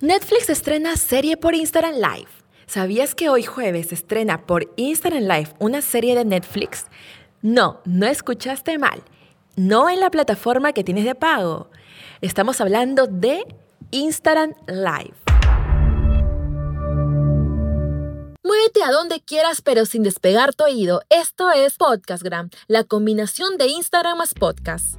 Netflix estrena serie por Instagram Live. ¿Sabías que hoy jueves estrena por Instagram Live una serie de Netflix? No, no escuchaste mal. No en la plataforma que tienes de pago. Estamos hablando de Instagram Live. Muévete a donde quieras, pero sin despegar tu oído. Esto es Podcastgram, la combinación de Instagram más podcast.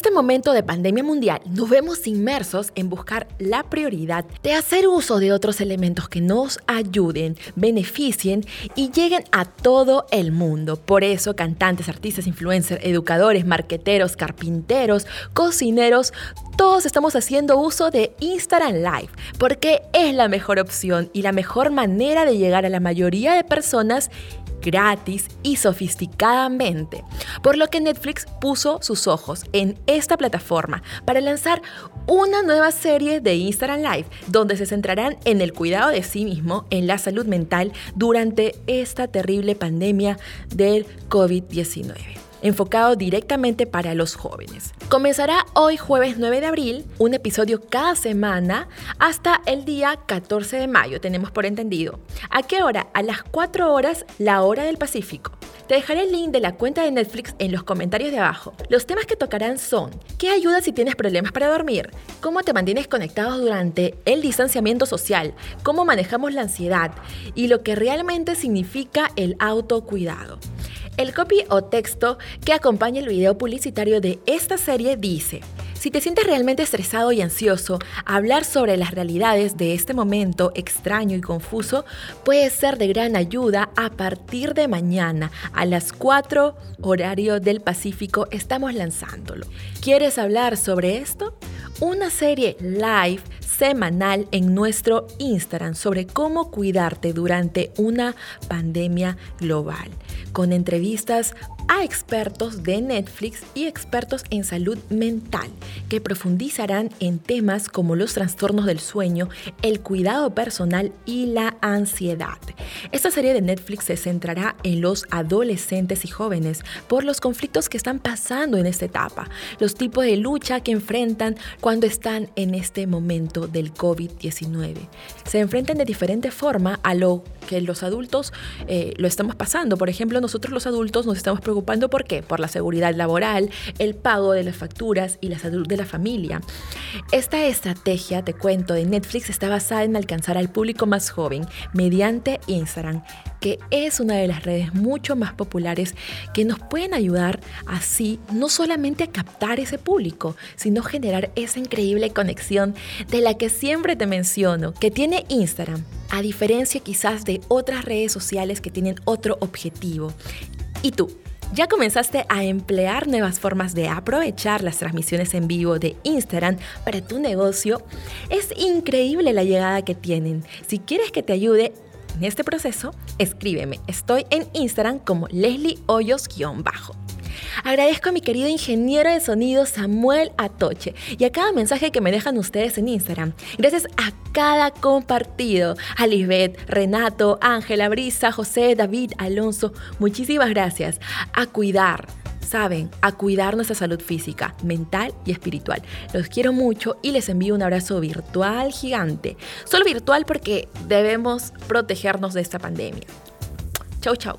Este momento de pandemia mundial nos vemos inmersos en buscar la prioridad de hacer uso de otros elementos que nos ayuden, beneficien y lleguen a todo el mundo. Por eso cantantes, artistas, influencers, educadores, marqueteros, carpinteros, cocineros, todos estamos haciendo uso de Instagram Live porque es la mejor opción y la mejor manera de llegar a la mayoría de personas gratis y sofisticadamente, por lo que Netflix puso sus ojos en esta plataforma para lanzar una nueva serie de Instagram Live donde se centrarán en el cuidado de sí mismo, en la salud mental durante esta terrible pandemia del COVID-19 enfocado directamente para los jóvenes. Comenzará hoy jueves 9 de abril, un episodio cada semana hasta el día 14 de mayo, tenemos por entendido. ¿A qué hora? A las 4 horas, la hora del Pacífico. Te dejaré el link de la cuenta de Netflix en los comentarios de abajo. Los temas que tocarán son ¿Qué ayuda si tienes problemas para dormir? ¿Cómo te mantienes conectado durante el distanciamiento social? ¿Cómo manejamos la ansiedad? Y lo que realmente significa el autocuidado. El copy o texto que acompaña el video publicitario de esta serie dice, si te sientes realmente estresado y ansioso, hablar sobre las realidades de este momento extraño y confuso puede ser de gran ayuda a partir de mañana a las 4 horario del Pacífico estamos lanzándolo. ¿Quieres hablar sobre esto? Una serie live semanal en nuestro Instagram sobre cómo cuidarte durante una pandemia global, con entrevistas a expertos de Netflix y expertos en salud mental que profundizarán en temas como los trastornos del sueño, el cuidado personal y la ansiedad. Esta serie de Netflix se centrará en los adolescentes y jóvenes por los conflictos que están pasando en esta etapa, los tipos de lucha que enfrentan cuando están en este momento del COVID-19. Se enfrentan de diferente forma a lo que los adultos eh, lo estamos pasando. Por ejemplo, nosotros los adultos nos estamos preocupando por qué? Por la seguridad laboral, el pago de las facturas y la salud de la familia. Esta estrategia, te cuento, de Netflix está basada en alcanzar al público más joven mediante Que es una de las redes mucho más populares que nos pueden ayudar así no solamente a captar ese público, sino generar esa increíble conexión de la que siempre te menciono, que tiene Instagram, a diferencia quizás de otras redes sociales que tienen otro objetivo. ¿Y tú? ¿Ya comenzaste a emplear nuevas formas de aprovechar las transmisiones en vivo de Instagram para tu negocio? Es increíble la llegada que tienen. Si quieres que te ayude en este proceso, escríbeme. Estoy en Instagram como Leslie Hoyos-bajo. Agradezco a mi querido ingeniero de sonido Samuel Atoche y a cada mensaje que me dejan ustedes en Instagram. Gracias a cada compartido. A Lisbeth, Renato, Ángela, Brisa, José, David, Alonso. Muchísimas gracias. A cuidar saben, a cuidar nuestra salud física, mental y espiritual. Los quiero mucho y les envío un abrazo virtual gigante. Solo virtual porque debemos protegernos de esta pandemia. Chau, chau.